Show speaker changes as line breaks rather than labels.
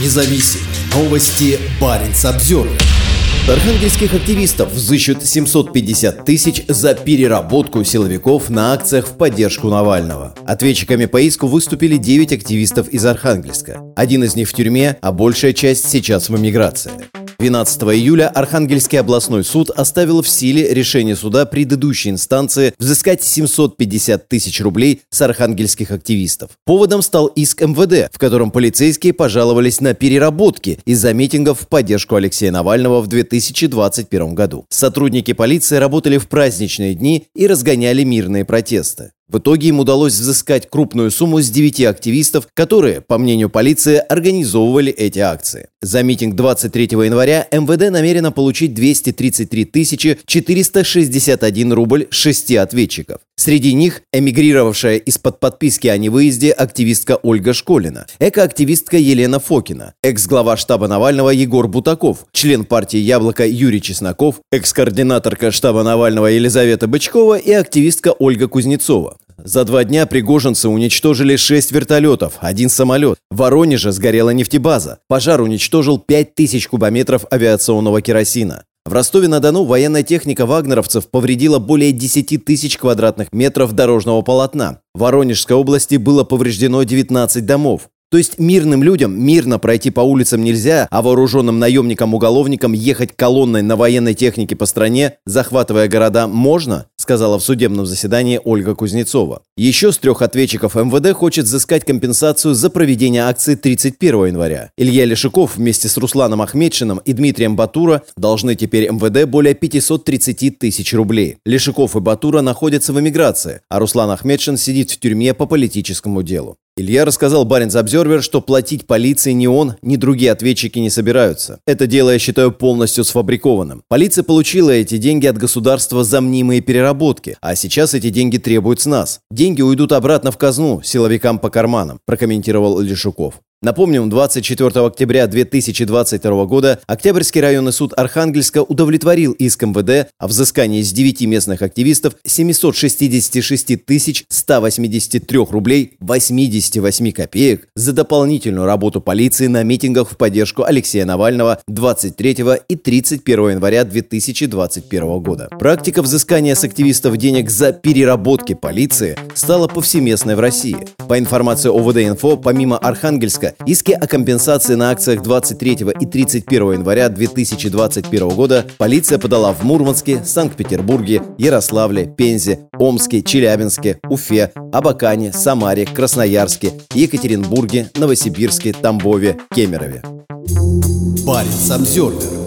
независим. Новости Баренц обзор. Архангельских активистов взыщут 750 тысяч за переработку силовиков на акциях в поддержку Навального. Ответчиками по иску выступили 9 активистов из Архангельска. Один из них в тюрьме, а большая часть сейчас в эмиграции. 12 июля Архангельский областной суд оставил в силе решение суда предыдущей инстанции взыскать 750 тысяч рублей с архангельских активистов. Поводом стал иск МВД, в котором полицейские пожаловались на переработки из-за митингов в поддержку Алексея Навального в 2021 году. Сотрудники полиции работали в праздничные дни и разгоняли мирные протесты. В итоге им удалось взыскать крупную сумму с девяти активистов, которые, по мнению полиции, организовывали эти акции. За митинг 23 января МВД намерено получить 233 461 рубль с шести ответчиков. Среди них эмигрировавшая из-под подписки о невыезде активистка Ольга Школина, экоактивистка Елена Фокина, экс-глава штаба Навального Егор Бутаков, член партии «Яблоко» Юрий Чесноков, экс-координаторка штаба Навального Елизавета Бычкова и активистка Ольга Кузнецова. За два дня пригожинцы уничтожили шесть вертолетов, один самолет. В Воронеже сгорела нефтебаза. Пожар уничтожил 5000 кубометров авиационного керосина. В Ростове-на-Дону военная техника вагнеровцев повредила более 10 тысяч квадратных метров дорожного полотна. В Воронежской области было повреждено 19 домов. То есть мирным людям мирно пройти по улицам нельзя, а вооруженным наемникам-уголовникам ехать колонной на военной технике по стране, захватывая города, можно, сказала в судебном заседании Ольга Кузнецова. Еще с трех ответчиков МВД хочет взыскать компенсацию за проведение акции 31 января. Илья Лешиков вместе с Русланом Ахмедшиным и Дмитрием Батура должны теперь МВД более 530 тысяч рублей. Лешиков и Батура находятся в эмиграции, а Руслан Ахмедшин сидит в тюрьме по политическому делу. Илья рассказал Баренц Обзервер, что платить полиции ни он, ни другие ответчики не собираются. Это дело я считаю полностью сфабрикованным. Полиция получила эти деньги от государства за мнимые переработки, а сейчас эти деньги требуют с нас. Деньги уйдут обратно в казну, силовикам по карманам, прокомментировал Лешуков. Напомним, 24 октября 2022 года Октябрьский районный суд Архангельска удовлетворил иск МВД о взыскании с 9 местных активистов 766 183 рублей 88 копеек за дополнительную работу полиции на митингах в поддержку Алексея Навального 23 и 31 января 2021 года. Практика взыскания с активистов денег за переработки полиции стала повсеместной в России. По информации ОВД-инфо, помимо Архангельска, Иски о компенсации на акциях 23 и 31 января 2021 года полиция подала в Мурманске, Санкт-Петербурге, Ярославле, Пензе, Омске, Челябинске, Уфе, Абакане, Самаре, Красноярске, Екатеринбурге, Новосибирске, Тамбове, Кемерове.
Парень Самсервер